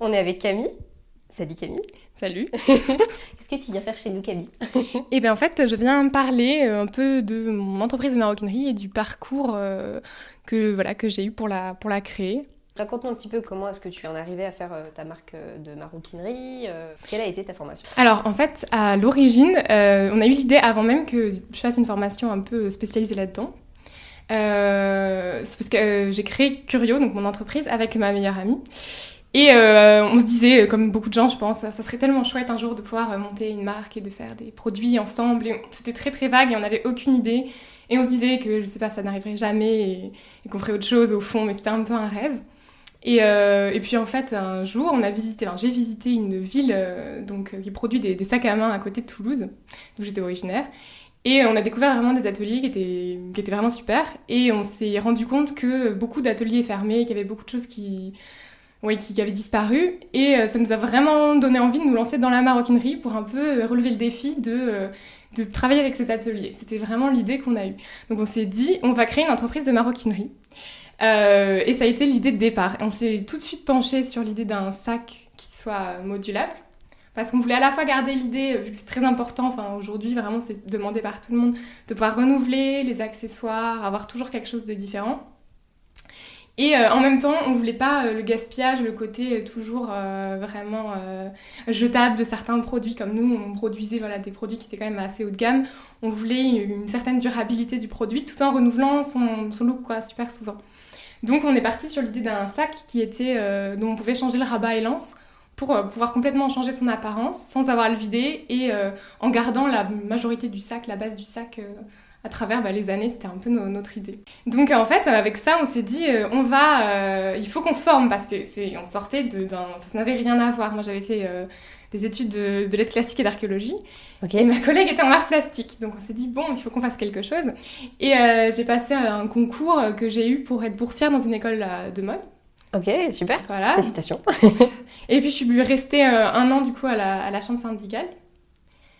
On est avec Camille. Salut Camille. Salut. Qu'est-ce que tu viens faire chez nous Camille? Eh bien en fait, je viens parler euh, un peu de mon entreprise de maroquinerie et du parcours euh, que, voilà, que j'ai eu pour la, pour la créer. Raconte-nous un petit peu comment est-ce que tu en es arrivé à faire euh, ta marque de maroquinerie. quelle a été ta formation? Alors en fait, à l'origine, on a eu l'idée avant même que je fasse une formation un peu spécialisée là-dedans. c'est parce que j'ai créé Curio, donc mon entreprise, avec ma meilleure amie. Et euh, on se disait, euh, comme beaucoup de gens, je pense, ça serait tellement chouette un jour de pouvoir euh, monter une marque et de faire des produits ensemble. C'était très très vague et on n'avait aucune idée. Et on se disait que, je sais pas, ça n'arriverait jamais et, qu'on ferait autre chose au fond, mais c'était un peu un rêve. Et, et, puis en fait, un jour, on a visité, j'ai visité une ville donc, qui produit des, sacs à main à côté de Toulouse, d'où j'étais originaire. Et on a découvert vraiment des ateliers qui étaient, qui étaient vraiment super. Et on s'est rendu compte que beaucoup d'ateliers fermés, qu'il y avait beaucoup de choses qui oui, qui, avait disparu. Et euh, ça nous a vraiment donné envie de nous lancer dans la maroquinerie pour un peu euh, relever le défi de, euh, de travailler avec ces ateliers. C'était vraiment l'idée qu'on a eue. Donc on s'est dit, on va créer une entreprise de maroquinerie. et ça a été l'idée de départ. on s'est tout de suite penché sur l'idée d'un sac qui soit modulable. Parce qu'on voulait à la fois garder l'idée, vu que c'est très important, enfin aujourd'hui vraiment c'est demandé par tout le monde, de pouvoir renouveler les accessoires, avoir toujours quelque chose de différent. Et euh, en même temps, on voulait pas euh, le gaspillage, le côté euh, toujours vraiment jetable de certains produits. Comme nous, on produisait voilà, des produits qui étaient quand même assez haut de gamme. On voulait une, certaine durabilité du produit tout en renouvelant son, look quoi, super souvent. Donc on est parti sur l'idée d'un sac qui était, dont on pouvait changer le rabat et l'anse pour pouvoir complètement changer son apparence sans avoir à le vider et en gardant la majorité du sac, la base du sac à travers bah, les années, c'était un peu notre idée. Donc en fait, avec ça, on s'est dit, euh, on va, euh, il faut qu'on se forme parce que c'est, on sortait d'un, ça n'avait rien à voir. Moi, j'avais fait euh, des études de, de lettres classiques et d'archéologie, et ma collègue était en art plastique. Donc on s'est dit, bon, il faut qu'on fasse quelque chose. Et j'ai passé un concours que j'ai eu pour être boursière dans une école de mode. Ok, super. Voilà. Félicitations. et puis je suis restée un an du coup à la, à la chambre syndicale.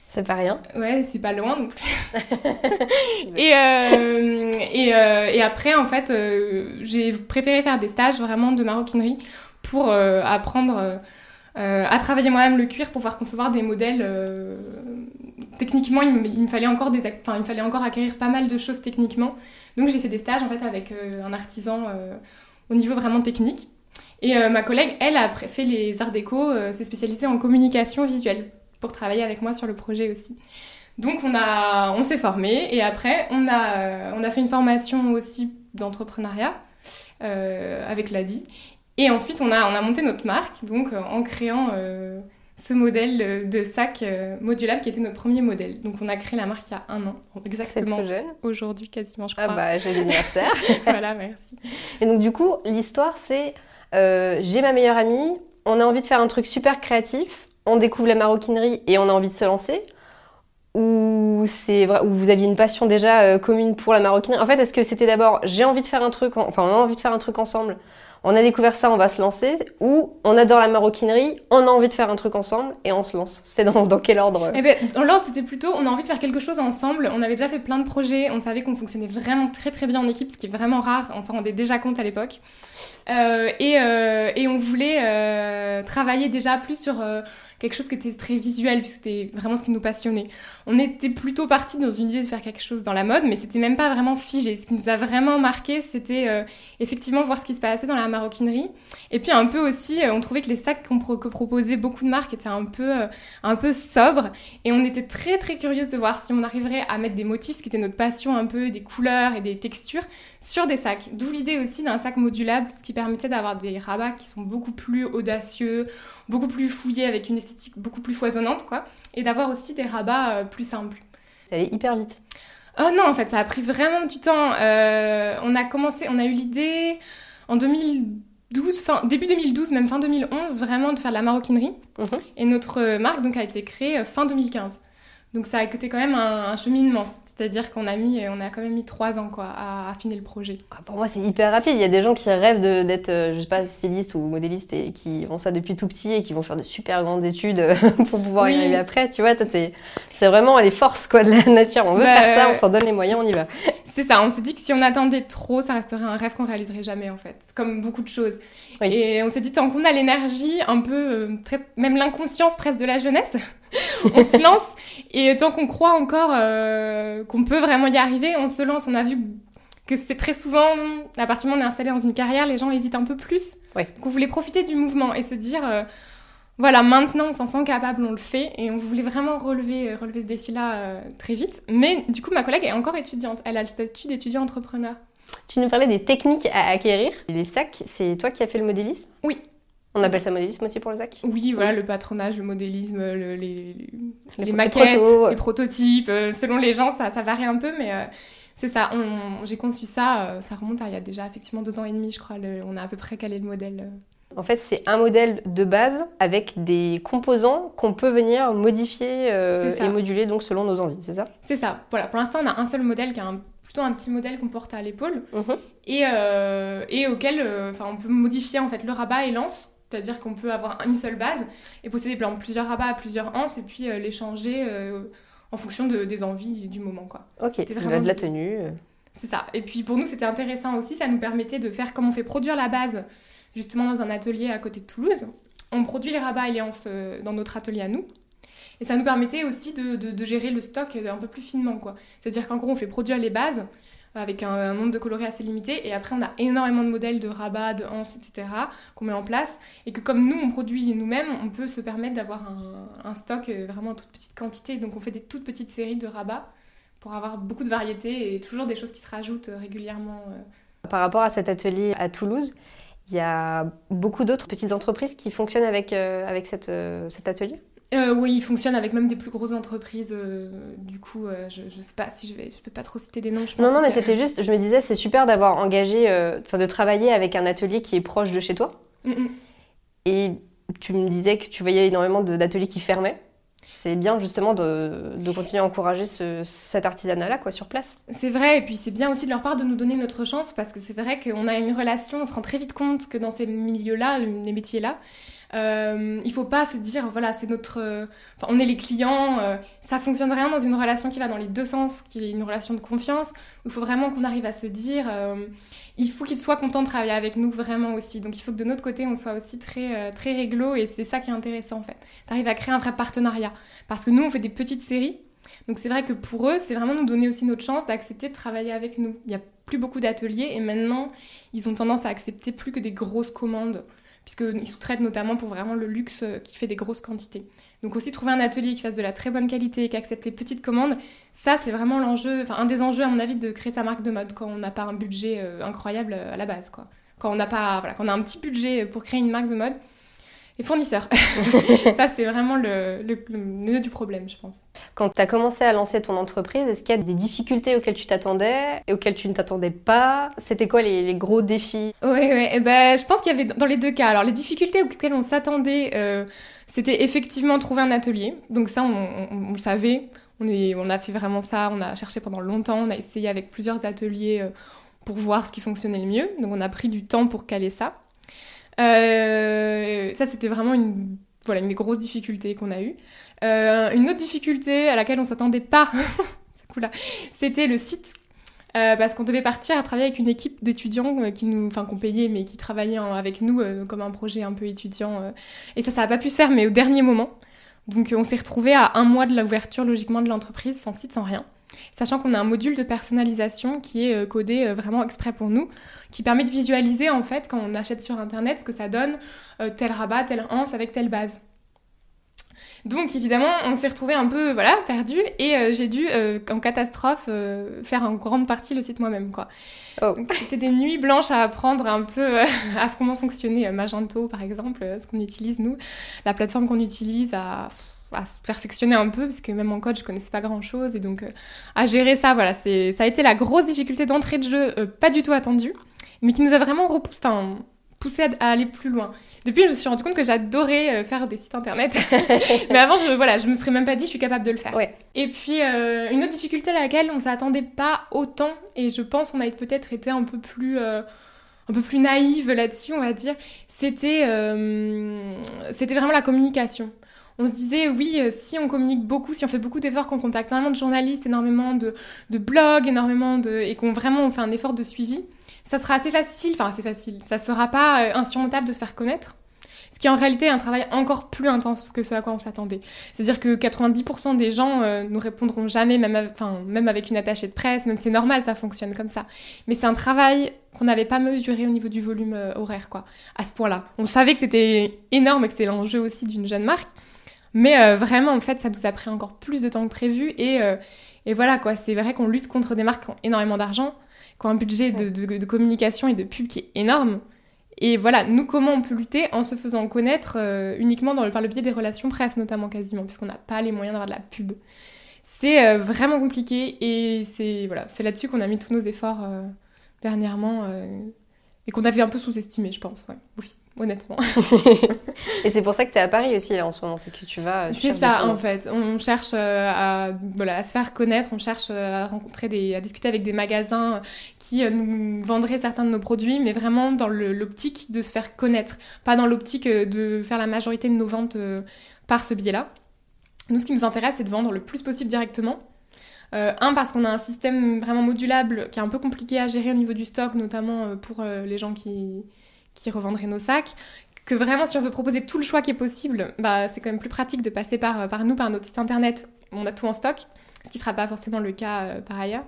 C'est pas rien. Ouais, c'est pas loin non plus. et, euh, et, euh, et, après, en fait, euh, j'ai préféré faire des stages vraiment de maroquinerie pour apprendre à travailler moi-même le cuir pour pouvoir concevoir des modèles. techniquement, il me, fallait encore des, enfin, il me fallait encore acquérir pas mal de choses techniquement. Donc, j'ai fait des stages en fait avec un artisan au niveau vraiment technique. Et ma collègue, elle, a fait les arts déco, s'est spécialisée en communication visuelle pour travailler avec moi sur le projet aussi. Donc on, a, on s'est formé et après on a, on a fait une formation aussi d'entrepreneuriat euh, avec l'ADI. Et ensuite on a, on a monté notre marque donc euh, en créant euh, ce modèle de sac modulable qui était notre premier modèle. Donc on a créé la marque il y a un an, exactement aujourd'hui quasiment je ah crois. Ah bah j'ai l'anniversaire. voilà merci. Et donc du coup l'histoire c'est j'ai ma meilleure amie, on a envie de faire un truc super créatif, on découvre la maroquinerie et on a envie de se lancer ou c'est où vous aviez une passion déjà euh, commune pour la maroquinerie? En fait, est-ce que c'était d'abord j'ai envie de faire un truc, enfin on a envie de faire un truc ensemble, on a découvert ça, on va se lancer, ou on adore la maroquinerie, on a envie de faire un truc ensemble et on se lance? C'était dans, dans, quel ordre? Eh ben, Dans l'ordre, c'était plutôt on a envie de faire quelque chose ensemble. On avait déjà fait plein de projets, on savait qu'on fonctionnait vraiment très très bien en équipe, ce qui est vraiment rare, on s'en rendait déjà compte à l'époque. Euh, et, euh, et, on voulait euh, travailler déjà plus sur quelque chose qui était très visuel, puisque c'était vraiment ce qui nous passionnait. On était plutôt parti dans une idée de faire quelque chose dans la mode, mais c'était même pas vraiment figé. Ce qui nous a vraiment marqué, c'était effectivement voir ce qui se passait dans la maroquinerie. Et puis un peu aussi, on trouvait que les sacs que proposaient beaucoup de marques étaient un peu, un peu sobres. Et on était très très curieuse de voir si on arriverait à mettre des motifs, ce qui était notre passion un peu, des couleurs et des textures, sur des sacs. D'où l'idée aussi d'un sac modulable, ce qui permettait d'avoir des rabats qui sont beaucoup plus audacieux, beaucoup plus fouillés, avec une esthétique beaucoup plus foisonnante, quoi. Et d'avoir aussi des rabats euh, plus simples. Ça allait hyper vite. Oh non, en fait, ça a pris vraiment du temps. Euh, on a commencé, on a eu l'idée en 2000 2012, fin, début 2012, même fin 2011, vraiment de faire de la maroquinerie. Mhm. Et notre marque donc, a été créée fin 2015. Donc ça a été quand même un, un cheminement, c'est-à-dire qu'on a mis, on a quand même mis trois ans quoi, à affiner le projet. Ah, pour moi, c'est hyper rapide. Il y a des gens qui rêvent d'être, euh, je sais pas, styliste ou modéliste et qui font ça depuis tout petit et qui vont faire de super grandes études pour pouvoir y arriver après. Tu vois, c'est vraiment les forces quoi, de la nature. On veut Bah, faire ça, on s'en donne les moyens, on y va. C'est ça, on s'est dit que si on attendait trop, ça resterait un rêve qu'on réaliserait jamais en fait, comme beaucoup de choses. Oui. Et on s'est dit tant qu'on a l'énergie, un peu, euh, très- même l'inconscience presque de la jeunesse, on se lance. Et tant qu'on croit encore euh, qu'on peut vraiment y arriver, on se lance. On a vu que c'est très souvent, à partir du moment où on est installé dans une carrière, les gens hésitent un peu plus. Oui. Donc on voulait profiter du mouvement et se dire, euh, voilà, maintenant on s'en sent capable, on le fait. Et on voulait vraiment relever, euh, relever ce défi-là euh, très vite. Mais du coup, ma collègue est encore étudiante. Elle a le statut d'étudiant entrepreneur. Tu nous parlais des techniques à acquérir. Les sacs, c'est toi qui as fait le modélisme? Oui. On appelle ça modélisme aussi pour le sac Oui, voilà, le patronage, le modélisme, le- les, les, Les maquettes, les prototypes. euh, selon les gens, ça, ça varie un peu, mais euh, c'est ça. J'ai conçu ça, euh, ça remonte à il y a déjà effectivement deux ans et demi, je crois. le- on a à peu près calé le modèle. En fait, c'est un modèle de base avec des composants qu'on peut venir modifier et moduler donc selon nos envies, c'est ça? C'est ça. Voilà, pour l'instant, on a un seul modèle qui est un- plutôt un petit modèle qu'on porte à l'épaule Mhm. et, euh, et auquel euh, on peut modifier en fait le rabat et l'anse. C'est-à-dire qu'on peut avoir une seule base et posséder par exemple, plusieurs rabats à plusieurs anses et puis euh, les changer euh, en fonction de- des envies du moment. quoi. Ok, C'était de vraiment la tenue. euh. C'est ça. Et puis pour nous, c'était intéressant aussi. Ça nous permettait de faire comme on fait produire la base, justement dans un atelier à côté de Toulouse. On produit les rabats et les anses dans notre atelier à nous. Et ça nous permettait aussi de, de- de gérer le stock un peu plus finement. quoi. C'est-à-dire qu'en gros, on fait produire les bases avec un, nombre de coloris assez limité. Et après, on a énormément de modèles de rabats, de anses, etc. qu'on met en place. Et que comme nous, on produit nous-mêmes, on peut se permettre d'avoir un, stock euh, vraiment en toute petite quantité. Donc on fait des toutes petites séries de rabats pour avoir beaucoup de variétés et toujours des choses qui se rajoutent euh, régulièrement. euh. Par rapport à cet atelier à Toulouse, il y a beaucoup d'autres petites entreprises qui fonctionnent avec, avec cet atelier? Euh, oui, il fonctionne avec même des plus grosses entreprises. euh, du coup, euh, je, je sais pas si je vais, je peux pas trop citer des noms. Je pense Non, non, mais c'était juste, je me disais, c'est super d'avoir engagé, enfin de travailler avec un atelier qui est proche de chez toi. Mm, mm. Et tu me disais que tu voyais énormément d'ateliers qui fermaient. C'est bien justement de, de continuer à encourager ce- cet artisanat-là quoi, sur place. C'est vrai, et puis c'est bien aussi de leur part de nous donner notre chance parce que c'est vrai qu'on a une relation, on se rend très vite compte que dans ces milieux-là, les métiers-là, euh, il faut pas se dire voilà c'est notre, euh, on est les clients, euh, ça fonctionne rien dans une relation qui va dans les deux sens, qui est une relation de confiance. Il faut vraiment qu'on arrive à se dire euh, il faut qu'ils soient contents de travailler avec nous vraiment aussi. Donc il faut que de notre côté on soit aussi très euh, très réglo et c'est ça qui est intéressant en fait. T'arrives à créer un vrai partenariat parce que nous on fait des petites séries. Donc c'est vrai que pour eux, c'est vraiment nous donner aussi notre chance d'accepter de travailler avec nous. Il n'y a plus beaucoup d'ateliers et maintenant, ils ont tendance à accepter plus que des grosses commandes, puisqu'ils sous-traitent notamment pour vraiment le luxe euh, qui fait des grosses quantités. Donc aussi trouver un atelier qui fasse de la très bonne qualité et qui accepte les petites commandes, ça c'est vraiment l'enjeu, enfin un des enjeux à mon avis de créer sa marque de mode quand on n'a pas un budget euh, incroyable euh, à la base. quoi. Quand on n'a pas, voilà, quand on a un petit budget pour créer une marque de mode, les fournisseurs. ça c'est vraiment le, le, le nœud du problème, je pense. Quand tu as commencé à lancer ton entreprise, est-ce qu'il y a des difficultés auxquelles tu t'attendais et auxquelles tu ne t'attendais pas? C'était quoi les, les gros défis? Oui, oui. Eh ben, je pense qu'il y avait dans les deux cas. Alors, les difficultés auxquelles on s'attendait, euh, c'était effectivement trouver un atelier. Donc ça, on, on- on le savait. On, est, on a fait vraiment ça. On a cherché pendant longtemps. On a essayé avec plusieurs ateliers euh, pour voir ce qui fonctionnait le mieux. Donc, on a pris du temps pour caler ça. Euh, ça, c'était vraiment une, voilà, une des grosses difficultés qu'on a eues. Euh, une autre difficulté à laquelle on s'attendait pas, c'était le site. Euh, parce qu'on devait partir à travailler avec une équipe d'étudiants euh, qui nous, enfin qu'on payait, mais qui travaillaient en- avec nous euh, comme un projet un peu étudiant. et ça, ça n'a pas pu se faire, mais au dernier moment. Donc on s'est retrouvé à un mois de l'ouverture logiquement de l'entreprise, sans site, sans rien. Sachant qu'on a un module de personnalisation qui est euh, codé euh, vraiment exprès pour nous, qui permet de visualiser en fait quand on achète sur internet ce que ça donne, euh, tel rabat, telle anse avec telle base. Donc évidemment, on s'est retrouvé un peu voilà perdu et euh, j'ai dû euh, en catastrophe euh, faire en grande partie le site moi-même quoi. Oh. C'était des nuits blanches à apprendre un peu à comment fonctionnait Magento par exemple, ce qu'on utilise nous, la plateforme qu'on utilise à à se perfectionner un peu parce que même en code je connaissais pas grand chose et donc euh, à gérer ça voilà c'est ça a été la grosse difficulté d'entrée de jeu euh, pas du tout attendue mais qui nous a vraiment repoussé enfin, poussé à, aller plus loin. Depuis, je me suis rendu compte que j'adorais euh, faire des sites internet. Mais avant, je, voilà, je me serais même pas dit, je suis capable de le faire. Ouais. Et puis, une autre difficulté à laquelle on s'attendait pas autant, et je pense qu'on a peut-être été un peu plus, un peu plus naïve là-dessus, on va dire, c'était, c'était vraiment la communication. On se disait, oui, si on communique beaucoup, si on fait beaucoup d'efforts, qu'on contacte énormément de journalistes, énormément de, blogs, énormément de, et qu'on vraiment on fait un effort de suivi, ça sera assez facile, enfin assez facile, ça sera pas euh, insurmontable de se faire connaître. Ce qui est en réalité un travail encore plus intense que ce à quoi on s'attendait. C'est-à-dire que 90% des gens euh, nous répondront jamais, même, même avec une attachée de presse, même c'est normal, ça fonctionne comme ça. Mais c'est un travail qu'on n'avait pas mesuré au niveau du volume euh, horaire, quoi, à ce point-là. On savait que c'était énorme et que c'est l'enjeu aussi d'une jeune marque. Mais vraiment, en fait, ça nous a pris encore plus de temps que prévu. Et, et voilà, quoi, c'est vrai qu'on lutte contre des marques qui ont énormément d'argent qui ont un budget de, communication et de pub qui est énorme. Et voilà, nous, comment on peut lutter en se faisant connaître euh, uniquement dans le, par le biais des relations presse, notamment quasiment, puisqu'on n'a pas les moyens d'avoir de la pub. C'est euh, vraiment compliqué et c'est voilà, là-dessus qu'on a mis tous nos efforts euh, dernièrement et qu'on avait un peu sous-estimé, je pense, ouais, honnêtement. et c'est pour ça que tu es à Paris aussi en ce moment, c'est que tu vas. C'est ça en fait. On cherche euh, à, voilà, à se faire connaître, on cherche euh, à rencontrer des, à discuter avec des magasins qui euh, nous vendraient certains de nos produits, mais vraiment dans l'optique de se faire connaître, pas dans l'optique de faire la majorité de nos ventes par ce biais-là. Nous, ce qui nous intéresse, c'est de vendre le plus possible directement euh, un, parce qu'on a un système vraiment modulable qui est un peu compliqué à gérer au niveau du stock, notamment euh, pour euh, les gens qui, qui revendraient nos sacs. Que vraiment, si on veut proposer tout le choix qui est possible, bah, c'est quand même plus pratique de passer par, par nous, par notre site internet. On a tout en stock, ce qui ne sera pas forcément le cas par ailleurs.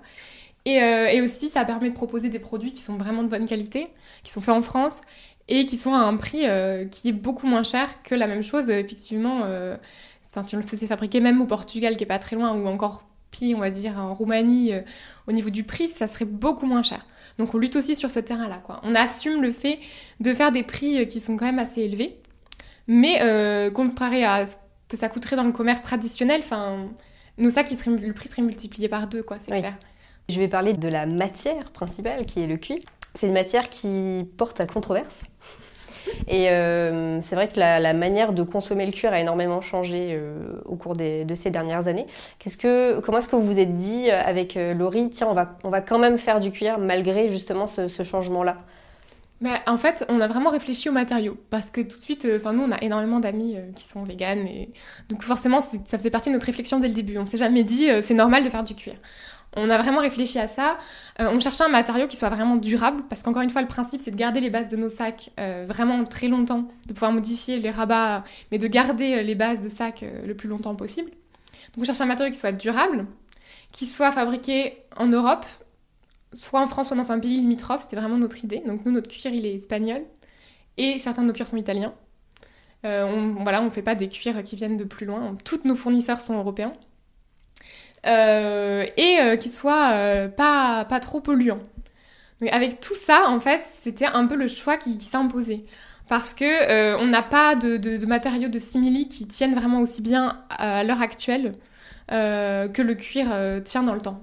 Et, aussi, ça permet de proposer des produits qui sont vraiment de bonne qualité, qui sont faits en France et qui sont à un prix qui est beaucoup moins cher que la même chose, effectivement. Si on le faisait fabriquer même au Portugal, qui est pas très loin, ou encore on va dire, en Roumanie, euh, au niveau du prix, ça serait beaucoup moins cher. Donc on lutte aussi sur ce terrain-là. Quoi. On assume le fait de faire des prix euh, qui sont quand même assez élevés, mais euh, comparé à ce que ça coûterait dans le commerce traditionnel, enfin, nos sacs, le prix serait multiplié par deux, quoi, c'est clair. Je vais parler de la matière principale, qui est le cuir. C'est une matière qui porte à controverse. Et euh, c'est vrai que la, manière de consommer le cuir a énormément changé euh, au cours de ces dernières années. Comment est-ce que vous vous êtes dit euh, avec Laurie, tiens, on va, on va quand même faire du cuir malgré justement ce, changement-là en fait, on a vraiment réfléchi aux matériaux parce que tout de suite, enfin nous, on a énormément d'amis qui sont véganes et donc forcément, ça faisait partie de notre réflexion dès le début. On s'est jamais dit c'est normal de faire du cuir. On a vraiment réfléchi à ça. Euh, on cherchait un matériau qui soit vraiment durable, parce qu'encore une fois, le principe, c'est de garder les bases de nos sacs euh, vraiment très longtemps, de pouvoir modifier les rabats, mais de garder euh, les bases de sacs le plus longtemps possible. Donc on cherchait un matériau qui soit durable, qui soit fabriqué en Europe, soit en France, soit dans un pays limitrophe. C'était vraiment notre idée. Donc nous, notre cuir, il est espagnol, et certains de nos cuirs sont italiens. on, voilà, on fait pas des cuirs qui viennent de plus loin. Tous nos fournisseurs sont européens. Euh, et euh, qui soit euh, pas, pas trop polluant. Donc avec tout ça, en fait, c'était un peu le choix qui, qui s'imposait. Parce que on n'a pas de, matériaux de simili qui tiennent vraiment aussi bien à l'heure actuelle que le cuir tient dans le temps.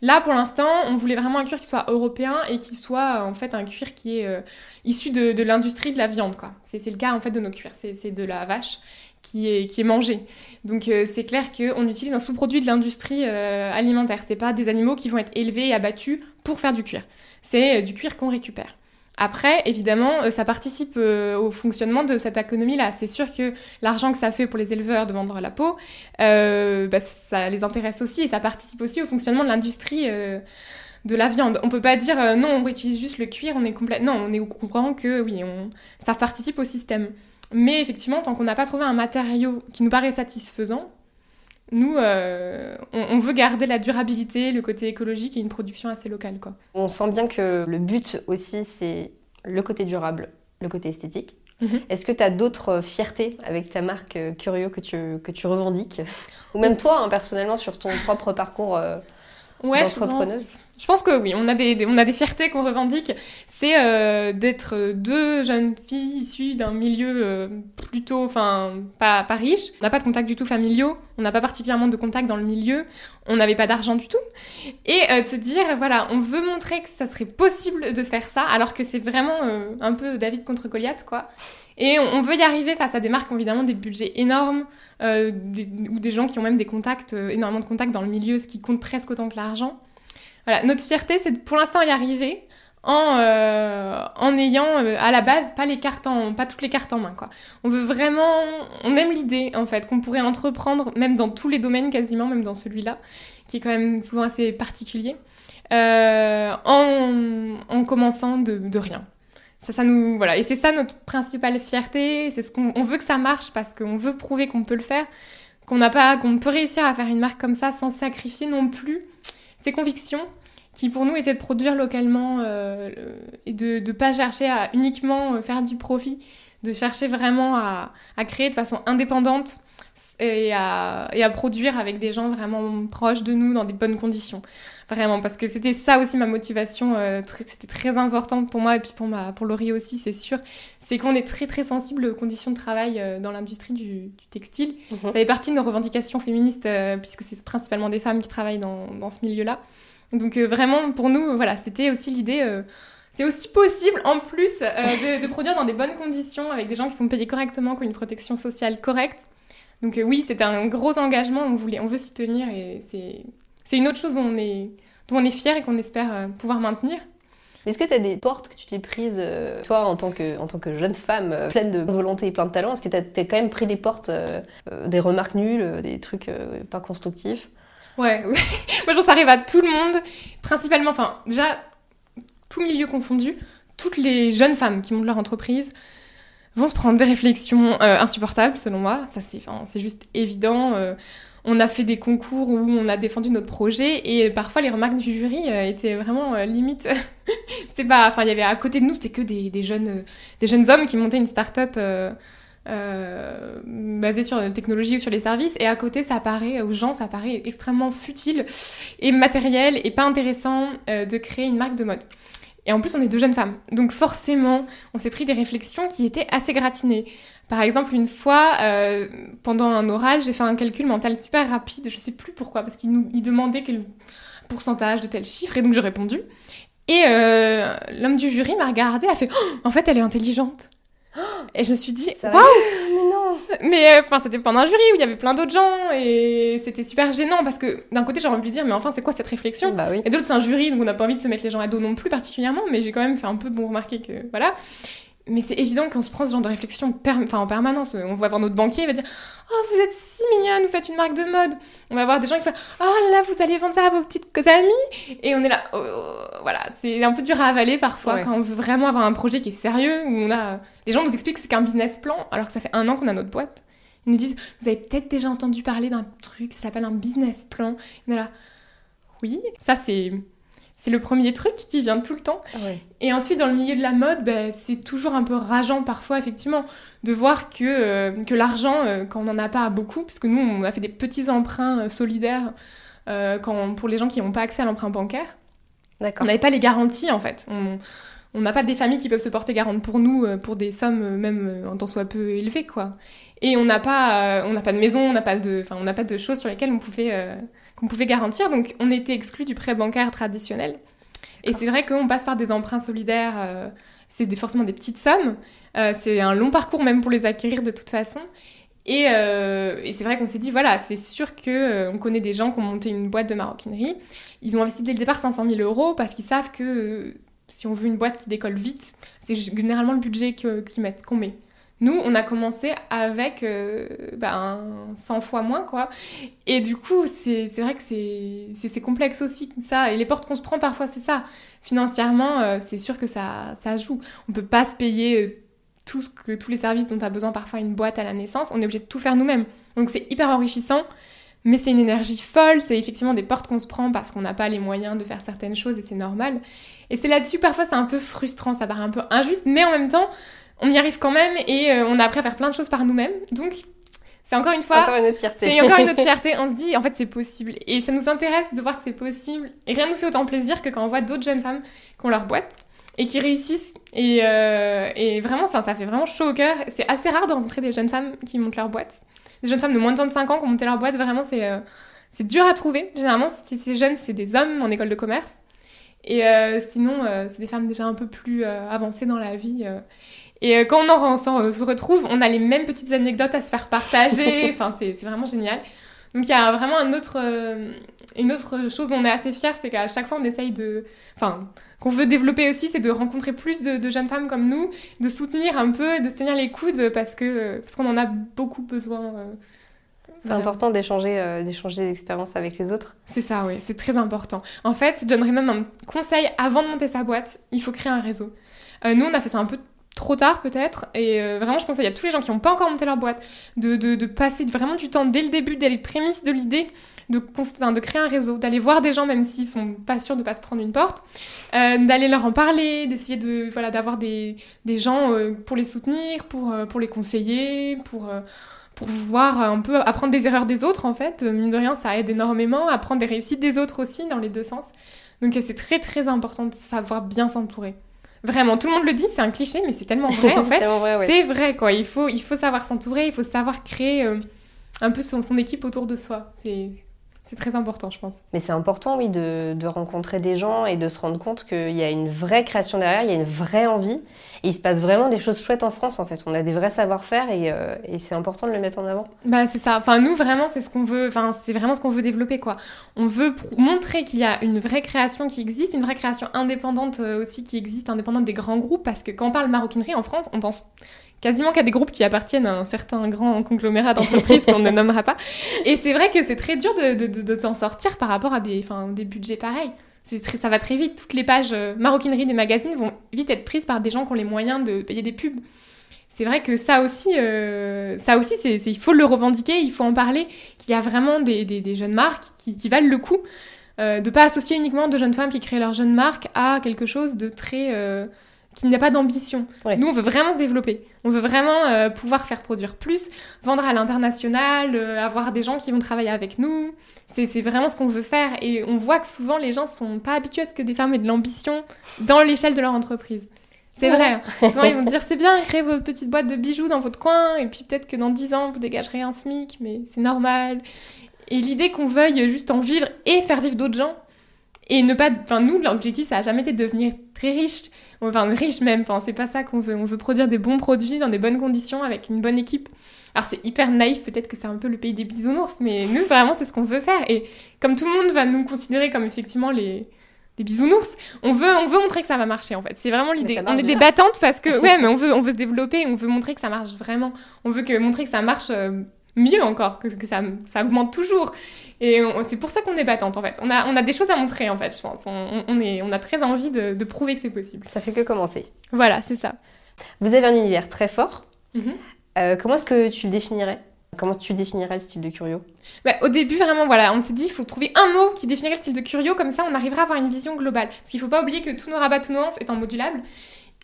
Là, pour l'instant, on voulait vraiment un cuir qui soit européen et qui soit en fait un cuir qui est issu de, de l'industrie de la viande. quoi. C'est le cas en fait de nos cuirs, c'est de la vache qui est, mangé. Donc euh, c'est clair qu'on utilise un sous-produit de l'industrie euh, alimentaire. C'est pas des animaux qui vont être élevés et abattus pour faire du cuir. C'est euh, du cuir qu'on récupère. Après, évidemment, ça participe au fonctionnement de cette économie-là. C'est sûr que l'argent que ça fait pour les éleveurs de vendre la peau, bah, ça les intéresse aussi et ça participe aussi au fonctionnement de l'industrie de la viande. On peut pas dire non, on utilise juste le cuir, on est complet. Non, on est au courant que oui, on... ça participe au système. Mais effectivement, tant qu'on n'a pas trouvé un matériau qui nous paraît satisfaisant, nous, euh, on, veut garder la durabilité, le côté écologique et une production assez locale. Quoi. On sent bien que le but aussi, c'est le côté durable, le côté esthétique. Mhm. Est-ce que tu as d'autres fiertés avec ta marque euh, Curio que tu, que tu revendiques? Ou même toi, hein, personnellement, sur ton propre parcours euh, ouais, d'entrepreneuse? Je pense que oui, on a des, on a des fiertés qu'on revendique. C'est euh, d'être deux jeunes filles issues d'un milieu euh, plutôt, enfin, pas, pas riche. On n'a pas de contacts du tout familiaux. On n'a pas particulièrement de contacts dans le milieu. On n'avait pas d'argent du tout. Et euh, de se dire, voilà, on veut montrer que ça serait possible de faire ça, alors que c'est vraiment un peu David contre Goliath, quoi. Et on, veut y arriver face à des marques, évidemment, des budgets énormes, ou des gens qui ont même des contacts, énormément de contacts dans le milieu, ce qui compte presque autant que l'argent. Voilà, notre fierté, c'est de pour l'instant y arriver en, euh, en ayant euh, à la base pas les cartes en, pas toutes les cartes en main quoi. On veut vraiment, on aime l'idée en fait qu'on pourrait entreprendre même dans tous les domaines quasiment, même dans celui-là qui est quand même souvent assez particulier, euh, en, en, commençant de, de, rien. Ça, ça nous voilà et c'est ça notre principale fierté, c'est ce qu'on on veut que ça marche parce qu'on veut prouver qu'on peut le faire, qu'on n'a pas, qu'on peut réussir à faire une marque comme ça sans sacrifier non plus ses convictions qui pour nous étaient de produire localement euh, et de ne pas chercher à uniquement euh, faire du profit, de chercher vraiment à, créer de façon indépendante et à, et à, produire avec des gens vraiment proches de nous dans des bonnes conditions. Vraiment, parce que c'était ça aussi ma motivation, euh, c'était très important pour moi et puis pour, ma, pour Laurie aussi, c'est sûr. C'est qu'on est très très sensible aux conditions de travail dans l'industrie du, textile. Mhm. Ça fait partie de nos revendications féministes, puisque c'est principalement des femmes qui travaillent dans, dans ce milieu-là. Donc euh, vraiment, pour nous, voilà, c'était aussi l'idée. Euh, c'est aussi possible, en plus, euh, de, produire dans des bonnes conditions, avec des gens qui sont payés correctement, qui ont une protection sociale correcte. Donc oui, c'était un gros engagement, on, voulait, on veut s'y tenir, et c'est une autre chose dont on est, dont on est fier et qu'on espère pouvoir maintenir. Est-ce que tu as des portes que tu t'es prises, toi, en tant, que, en tant que jeune femme, pleine de volonté et plein de talent? Est-ce que tu as, as, quand même pris des portes, des remarques nulles, des trucs pas constructifs? Ouais, moi je pense que ça arrive à tout le monde, principalement, enfin déjà, tout milieu confondu, toutes les jeunes femmes qui montent leur entreprise vont se prendre des réflexions euh, insupportables selon moi, ça c'est c'est juste évident. Euh, on a fait des concours où on a défendu notre projet et parfois les remarques du jury euh, étaient vraiment limite. c'était pas, enfin il y avait à côté de nous c'était que des, jeunes des jeunes hommes qui montaient une start-up euh, sur la technologie ou sur les services, et à côté, ça paraît, aux gens, ça paraît extrêmement futile et matériel et pas intéressant euh, de créer une marque de mode. Et en plus, on est deux jeunes femmes. Donc forcément, on s'est pris des réflexions qui étaient assez gratinées. Par exemple, une fois, euh, pendant un oral, j'ai fait un calcul mental super rapide, je sais plus pourquoi, parce qu'il nous il demandait quel pourcentage de tel chiffre, et donc j'ai répondu. Et euh, l'homme du jury m'a regardé, a fait oh, En fait, elle est intelligente. Et je me suis dit, waouh Mais non Mais euh, enfin, c'était pendant un jury où il y avait plein d'autres gens et c'était super gênant parce que d'un côté, j'ai envie de lui dire, mais enfin, c'est quoi cette réflexion? Bah oui. Et d'autre, c'est un jury, donc on n'a pas envie de se mettre les gens à dos non plus particulièrement, mais j'ai quand même fait un peu bon remarquer que voilà. Mais c'est évident qu'on se prend ce genre de réflexion en permanence. On va voir notre banquier, il va dire Oh, vous êtes si mignonne, vous faites une marque de mode. On va voir des gens qui font Oh là, vous allez vendre ça à vos petites amies. Et on est là, oh, voilà, c'est un peu dur à avaler parfois quand on veut vraiment avoir un projet qui est sérieux, où on a. Les gens nous expliquent que c'est qu'un business plan, alors que ça fait un an qu'on a notre boîte. Ils nous disent Vous avez peut-être déjà entendu parler d'un truc, ça s'appelle un business plan. on est là, oui, ça c'est c'est le premier truc qui vient tout le temps. Ah et ensuite, dans le milieu de la mode, ben, c'est toujours un peu rageant parfois, effectivement, de voir que, euh, que l'argent, euh, quand on n'en a pas beaucoup, parce que nous, on a fait des petits emprunts euh, solidaires quand, pour les gens qui n'ont pas accès à l'emprunt bancaire. On n'avait pas les garanties, en fait. On n'a pas des familles qui peuvent se porter garante pour nous, pour des sommes même en tant soit peu élevées, quoi. Et on n'a pas, on n'a pas de maison, on n'a pas de, on n'a pas de choses sur lesquelles on pouvait qu'on pouvait garantir. Donc on était exclu du prêt bancaire traditionnel. Et c'est vrai qu'on passe par des emprunts solidaires, euh, c'est forcément des petites sommes. Euh, c'est un long parcours même pour les acquérir de toute façon. Et, euh, et c'est vrai qu'on s'est dit, voilà, c'est sûr qu'on on connaît des gens qui ont monté une boîte de maroquinerie. Ils ont investi dès le départ 500 000 euros parce qu'ils savent que si on veut une boîte qui décolle vite, c'est généralement le budget qu'ils mettent, qu'on met. Nous, on a commencé avec euh, ben, 100 fois moins, quoi. Et du coup, c'est vrai que c'est complexe aussi, ça. Et les portes qu'on se prend parfois, c'est ça. Financièrement, euh, c'est sûr que ça, ça joue. On peut pas se payer euh, tout ce que, tous les services dont a besoin parfois une boîte à la naissance. On est obligé de tout faire nous-mêmes. Donc c'est hyper enrichissant. Mais c'est une énergie folle, c'est effectivement des portes qu'on se prend parce qu'on n'a pas les moyens de faire certaines choses et c'est normal. Et c'est là-dessus, parfois c'est un peu frustrant, ça paraît un peu injuste, mais en même temps, on y arrive quand même et euh, on a appris à faire plein de choses par nous-mêmes. Donc, c'est encore une fois. Encore une autre fierté. C'est encore une autre fierté. On se dit, en fait, c'est possible. Et ça nous intéresse de voir que c'est possible. Et rien ne nous fait autant plaisir que quand on voit d'autres jeunes femmes qui ont leur boîte et qui réussissent. Et, euh, et vraiment, ça, ça fait vraiment chaud au cœur. C'est assez rare de rencontrer des jeunes femmes qui montent leur boîte. Des jeunes femmes de moins de 25 ans qui ont monté leur boîte. Vraiment, c'est euh, c'est dur à trouver. Généralement, si c'est jeunes, c'est des hommes en école de commerce. Et euh, sinon, c'est des femmes déjà un peu plus avancées dans la vie. Euh. Et euh, quand on en, s'en- se retrouve, on a les mêmes petites anecdotes à se faire partager. enfin, c'est vraiment génial. Donc il y a vraiment un autre, euh, une autre chose dont on est assez fiers, c'est qu'à chaque fois on essaye de... Enfin, qu'on veut développer aussi, c'est de rencontrer plus de, de jeunes femmes comme nous, de soutenir un peu, de se tenir les coudes parce que parce qu'on en a beaucoup besoin. euh. C'est important d'échanger euh, d'échanger des expériences avec les autres. C'est ça, oui, c'est très important. En fait, je donnerais même un conseil avant de monter sa boîte, il faut créer un réseau. Euh, nous, on a fait ça un peu trop tard peut-être, et euh, vraiment, je conseille à tous les gens qui n'ont pas encore monté leur boîte de, de, passer vraiment du temps dès le début, dès les prémices de l'idée, de, de créer un réseau, d'aller voir des gens même s'ils sont pas sûrs de pas se prendre une porte, euh, d'aller leur en parler, d'essayer de voilà d'avoir des, des gens euh, pour les soutenir, pour, pour les conseiller, pour pour voir un peu apprendre des erreurs des autres en fait. Mine de rien, ça aide énormément, apprendre des réussites des autres aussi dans les deux sens. Donc c'est très très important de savoir bien s'entourer. Vraiment, tout le monde le dit, c'est un cliché, mais c'est tellement vrai en fait. ouais. C'est vrai quoi, il faut, il faut savoir s'entourer, il faut savoir créer euh, un peu son, son équipe autour de soi. C'est c'est très important, je pense. Mais c'est important, oui, de, de rencontrer des gens et de se rendre compte qu'il y a une vraie création derrière, il y a une vraie envie. Et il se passe vraiment des choses chouettes en France, en fait. On a des vrais savoir-faire et, euh, et c'est important de le mettre en avant. Bah c'est ça. Enfin nous vraiment c'est ce qu'on veut. Enfin c'est vraiment ce qu'on veut développer quoi. On veut montrer qu'il y a une vraie création qui existe, une vraie création indépendante euh, aussi qui existe, indépendante des grands groupes. Parce que quand on parle maroquinerie en France, on pense quasiment qu'à des groupes qui appartiennent à un certain grand conglomérat d'entreprises qu'on ne nommera pas. Et c'est vrai que c'est très dur de, s'en sortir par rapport à des, des budgets pareils. Ça va très vite. Toutes les pages euh, maroquinerie des magazines vont vite être prises par des gens qui ont les moyens de payer des pubs. C'est vrai que ça aussi, euh, ça aussi, il faut le revendiquer, il faut en parler, qu'il y a vraiment des, jeunes marques qui, qui valent le coup, euh, de pas associer uniquement de jeunes femmes qui créent leur jeune marque à quelque chose de très, euh, qui n'a pas d'ambition. Ouais. Nous, on veut vraiment se développer. On veut vraiment euh, pouvoir faire produire plus, vendre à l'international, euh, avoir des gens qui vont travailler avec nous. C'est, vraiment ce qu'on veut faire. Et on voit que souvent, les gens sont pas habitués à ce que des femmes aient de l'ambition dans l'échelle de leur entreprise. C'est Ouais. vrai. hein. Souvent, ils vont dire c'est bien, créez votre petite boîte de bijoux dans votre coin, et puis peut-être que dans 10 ans, vous dégagerez un SMIC, mais c'est normal. Et l'idée qu'on veuille juste en vivre et faire vivre d'autres gens, et ne pas. Enfin, nous, l'objectif, ça a jamais été de devenir très riche, enfin, riche même, enfin, c'est pas ça qu'on veut. On veut produire des bons produits dans des bonnes conditions avec une bonne équipe. Alors, c'est hyper naïf, peut-être que c'est un peu le pays des bisounours, mais nous, vraiment, c'est ce qu'on veut faire. Et comme tout le monde va nous considérer comme effectivement les. Des bisounours, on veut, on veut montrer que ça va marcher en fait. C'est vraiment l'idée. On est des déjà. battantes parce que, ouais, mais on veut, on veut se développer, on veut montrer que ça marche vraiment. On veut que, montrer que ça marche euh, mieux encore, que, que ça, ça augmente toujours. Et c'est pour ça qu'on est battante en fait. On a, on a des choses à montrer en fait, je pense. On, on est, on a très envie de, de prouver que c'est possible. Ça fait que commencer. Voilà, c'est ça. Vous avez un univers très fort. Mhm. Euh, comment est-ce que tu le définirais? Comment tu définirais le style de Curio? Bah, au début, vraiment, voilà, on s'est dit, il faut trouver un mot qui définirait le style de Curio, comme ça on arrivera à avoir une vision globale. Parce qu'il faut pas oublier que tous nos rabats, tous nos ans étant modulables,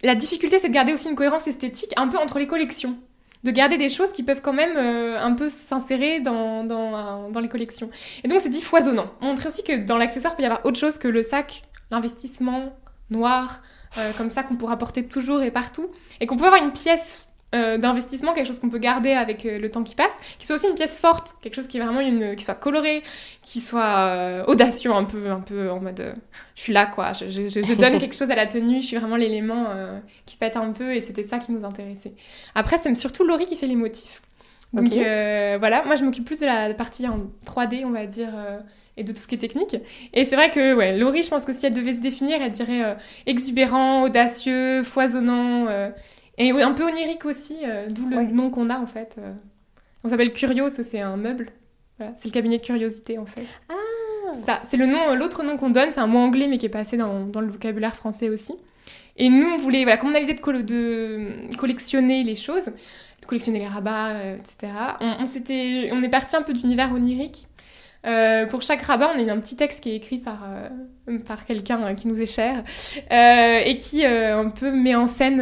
la difficulté c'est de garder aussi une cohérence esthétique un peu entre les collections. De garder des choses qui peuvent quand même euh, un peu s'insérer dans, euh, dans les collections. Et donc on s'est dit foisonnant. Montrer aussi que dans l'accessoire, il peut y avoir autre chose que le sac, l'investissement noir, euh, comme ça qu'on pourra porter toujours et partout. Et qu'on peut avoir une pièce euh, d'investissement, quelque chose qu'on peut garder avec euh, le temps qui passe, qui soit aussi une pièce forte, quelque chose qui est vraiment une, qui soit coloré, qui soit euh, audacieux un peu, un peu en mode, je suis là quoi, je, je- je- je donne quelque chose à la tenue, je suis vraiment l'élément qui pète un peu et c'était ça qui nous intéressait. Après c'est surtout Laurie qui fait les motifs. Donc voilà, moi je m'occupe plus de la partie en 3D on va dire et de tout ce qui est technique. Et c'est vrai que ouais, Laurie je pense que si elle devait se définir, elle dirait exubérant, audacieux, foisonnant. Euh, et un peu onirique aussi, euh, d'où le Ouais. nom qu'on a en fait. euh. On s'appelle Curios, c'est un meuble. Voilà, c'est le cabinet de curiosité en fait. Ah. Ça, c'est le nom, l'autre nom qu'on donne, c'est un mot anglais mais qui est passé dans, dans le vocabulaire français aussi. Et nous, on voulait, voilà, comme on a l'idée de, de collectionner les choses, de collectionner les rabats, euh, etc. On, on s'était, on est parti un peu d'univers onirique. Euh, pour chaque rabat, on a un petit texte qui est écrit par, euh, par quelqu'un euh, qui nous est cher euh, et qui euh, un peu met en scène,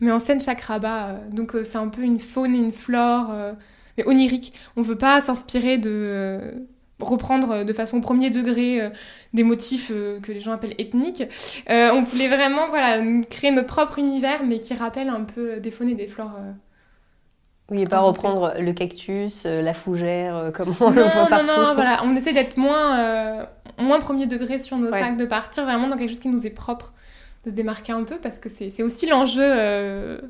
met en scène chaque rabat. euh. Donc euh, c'est un peu une faune et une flore, euh, mais onirique. On veut pas s'inspirer de reprendre de façon premier degré des motifs que les gens appellent ethniques. on voulait vraiment voilà, créer notre propre univers, mais qui rappelle un peu des faunes et des flores oui, et pas reprendre le cactus, la fougère, comme on le voit partout. Non, non, voilà, on essaie d'être moins, moins premier degré sur nos sacs, de partir vraiment dans quelque chose qui nous est propre, de se démarquer un peu, parce que c'est aussi l'enjeu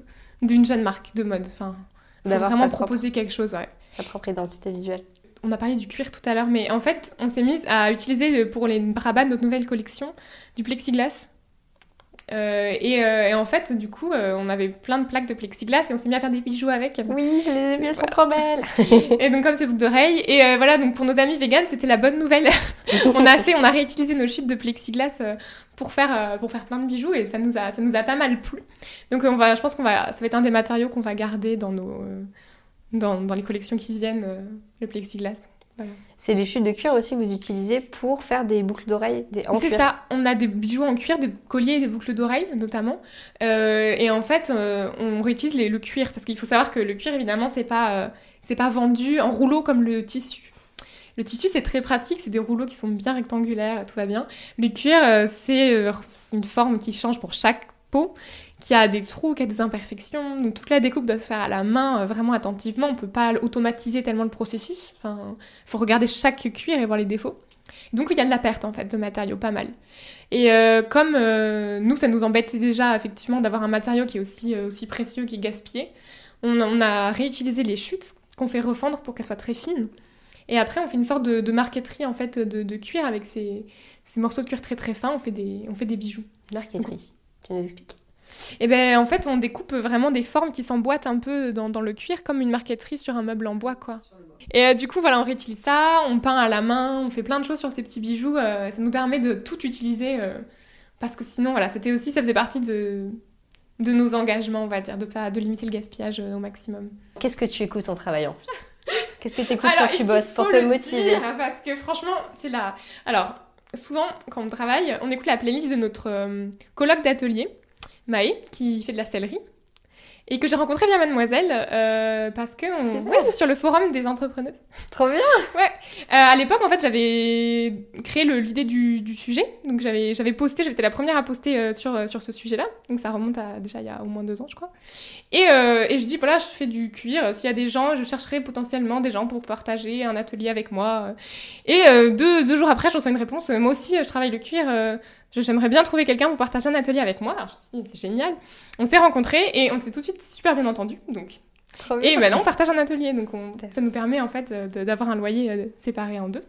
d'une jeune marque de mode. Enfin, D'avoir vraiment proposer quelque chose, ouais. Sa propre identité visuelle. On a parlé du cuir tout à l'heure, mais en fait, on s'est mise à utiliser pour les rabats de notre nouvelle collection du plexiglas euh, euh, et, en fait, du coup, euh, on avait plein de plaques de plexiglas et on s'est mis à faire des bijoux avec. Oui, je les ai elles sont trop belles. et donc comme ces boucles d'oreilles. Et voilà, donc pour nos amis véganes, c'était la bonne nouvelle. on a fait, on a réutilisé nos chutes de plexiglas pour faire pour faire plein de bijoux et ça nous a ça nous a pas mal plu. Donc on va, je pense qu'on va, ça va être un des matériaux qu'on va garder dans nos dans, dans les collections qui viennent, le plexiglas. C'est les chutes de cuir aussi que vous utilisez pour faire des boucles d'oreilles en cuir. C'est ça, on a des bijoux en cuir, des colliers et des boucles d'oreilles notamment. Euh, et en fait, euh, on réutilise le cuir parce qu'il faut savoir que le cuir, évidemment, c'est pas, euh, c'est pas vendu en rouleau comme le tissu. Le tissu, c'est très pratique, c'est des rouleaux qui sont bien rectangulaires, tout va bien. Le cuir, c'est une forme qui change pour chaque peau qui a des trous, qui a des imperfections. Donc toute la découpe doit se faire à la main, euh, vraiment attentivement. On peut pas automatiser tellement le processus. Enfin, faut regarder chaque cuir et voir les défauts. Donc il y a de la perte en fait de matériaux, pas mal. Et euh, comme euh, nous, ça nous embêtait déjà effectivement d'avoir un matériau qui est aussi, aussi précieux, qui est gaspillé, on, a réutilisé les chutes qu'on fait refendre pour qu'elles soient très fines. Et après, on fait une sorte de, marqueterie en fait de, cuir avec ces, ces, morceaux de cuir très très fins. On fait des, on fait des bijoux. Marqueterie. Tu nous expliques et eh ben en fait, on découpe vraiment des formes qui s'emboîtent un peu dans, dans, le cuir, comme une marqueterie sur un meuble en bois, quoi. Et euh, du coup, voilà, on réutilise ça, on peint à la main, on fait plein de choses sur ces petits bijoux. Euh, ça nous permet de tout utiliser, euh, parce que sinon, voilà, c'était aussi, ça faisait partie de, de nos engagements, on va dire, de pas de limiter le gaspillage au maximum. Qu'est-ce que tu écoutes en travaillant? Qu'est-ce que tu écoutes quand tu bosses pour te motiver? Parce que franchement, c'est là. Alors, souvent, quand on travaille, on écoute la playlist de notre colloque d'atelier. Maë, qui fait de la sellerie, et que j'ai rencontré via Mademoiselle euh, parce que on... sur le forum des entrepreneurs. Trop bien. Ouais. Euh, à l'époque, en fait, j'avais créé l'idée du, du, sujet, donc j'avais j'avais posté, j'étais la première à poster euh, sur sur ce sujet-là, donc ça remonte à déjà il y a au moins deux ans, je crois. Et, et je dis voilà, je fais du cuir. S'il y a des gens, je chercherai potentiellement des gens pour partager un atelier avec moi. Et deux, deux jours après, je reçois une réponse. Moi aussi, je travaille le cuir j'aimerais bien trouver quelqu'un pour partager un atelier avec moi. Alors je me suis dit, c'est génial. On s'est rencontrés et on s'est tout de suite super bien entendu. Donc. Et maintenant, on partage un atelier. Donc ça nous permet en fait d'avoir un loyer euh, séparé en deux.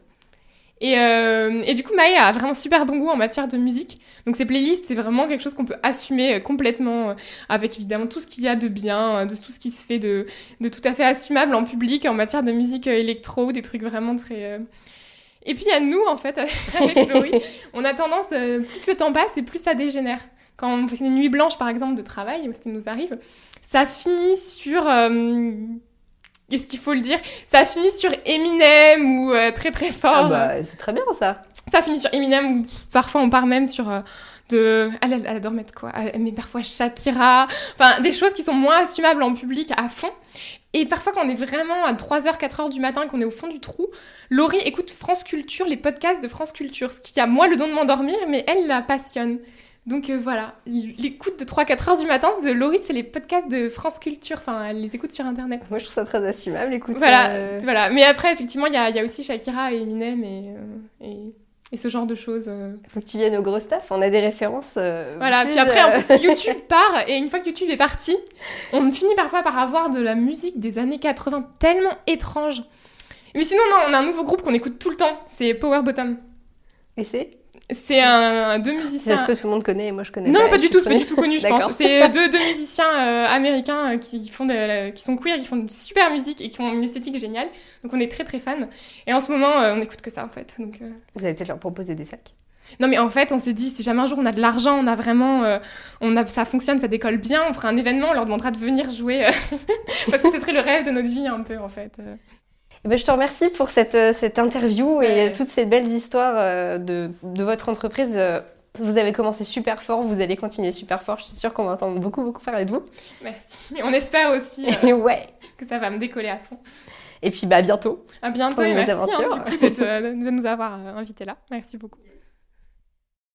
Et, euh, et, du coup, Maë a vraiment super bon goût en matière de musique. Donc ces playlists, c'est vraiment quelque chose qu'on peut assumer euh, complètement, avec évidemment tout ce qu'il y a de bien, de tout ce qui se fait de, de, tout à fait assumable en public en matière de musique électro, des trucs vraiment très, et puis il y a nous, en fait, avec Laurie, on a tendance, euh, plus le temps passe et plus ça dégénère. Quand on fait une nuit blanche, par exemple, de travail, ce qui nous arrive, ça finit sur... Euh, Est-ce qu'il faut le dire? Ça finit sur Eminem ou euh, très très fort. Ah bah, c'est très bien ça. Ça finit sur Eminem ou parfois on part même sur euh, de... Elle, elle, adore mettre quoi? Mais parfois Shakira. Enfin, des choses qui sont moins assumables en public à fond. Et parfois, quand on est vraiment à 3h, 4h du matin, qu'on est au fond du trou, Laurie écoute France Culture, les podcasts de France Culture, ce qui a moi le don de m'endormir, mais elle la passionne. Donc euh, voilà, l'écoute de 3-4 heures du matin de Laurie, c'est les podcasts de France Culture. Enfin, elle les écoute sur Internet. Moi, je trouve ça très assumable, écoute. Voilà, euh. voilà. Mais après, effectivement, il y a, y a, aussi Shakira et Eminem et, euh, et et ce genre de choses. Il euh. faut que tu viennes au gros stuff, on a des références. Euh, voilà, puis après, en plus, euh, YouTube part, et une fois que YouTube est parti, on finit parfois par avoir de la musique des années 80 tellement étrange. Mais sinon, non, on a un nouveau groupe qu'on écoute tout le temps, c'est Power Bottom. Et c'est? C'est un, deux musiciens. C'est ce que tout le monde connaît? Et moi je connais. Non, pas, du tout, c'est pas du tout connu, je pense. C'est deux, deux musiciens euh, américains euh, qui font de, qui sont queer, qui font de super musique et qui ont une esthétique géniale. Donc on est très très fans. Et en ce moment, euh, on écoute que ça en fait. Donc, Vous allez peut-être leur proposer des sacs. Non mais en fait, on s'est dit si jamais un jour on a de l'argent, on a vraiment, on a, ça fonctionne, ça décolle bien, on fera un événement, on leur demandera de venir jouer parce que ce serait le rêve de notre vie un peu en fait. Eh ben, je te remercie pour cette, euh, cette interview et toutes ces belles histoires euh, de, de votre entreprise. Euh, vous avez commencé super fort, vous allez continuer super fort. Je suis sûre qu'on va entendre beaucoup, beaucoup parler de vous. Merci. On espère aussi ouais. que ça va me décoller à fond. Et puis bah, à bientôt. À bientôt Pour et merci hein, aventure. du coup, d'être, euh, de nous avoir invités là. Merci beaucoup.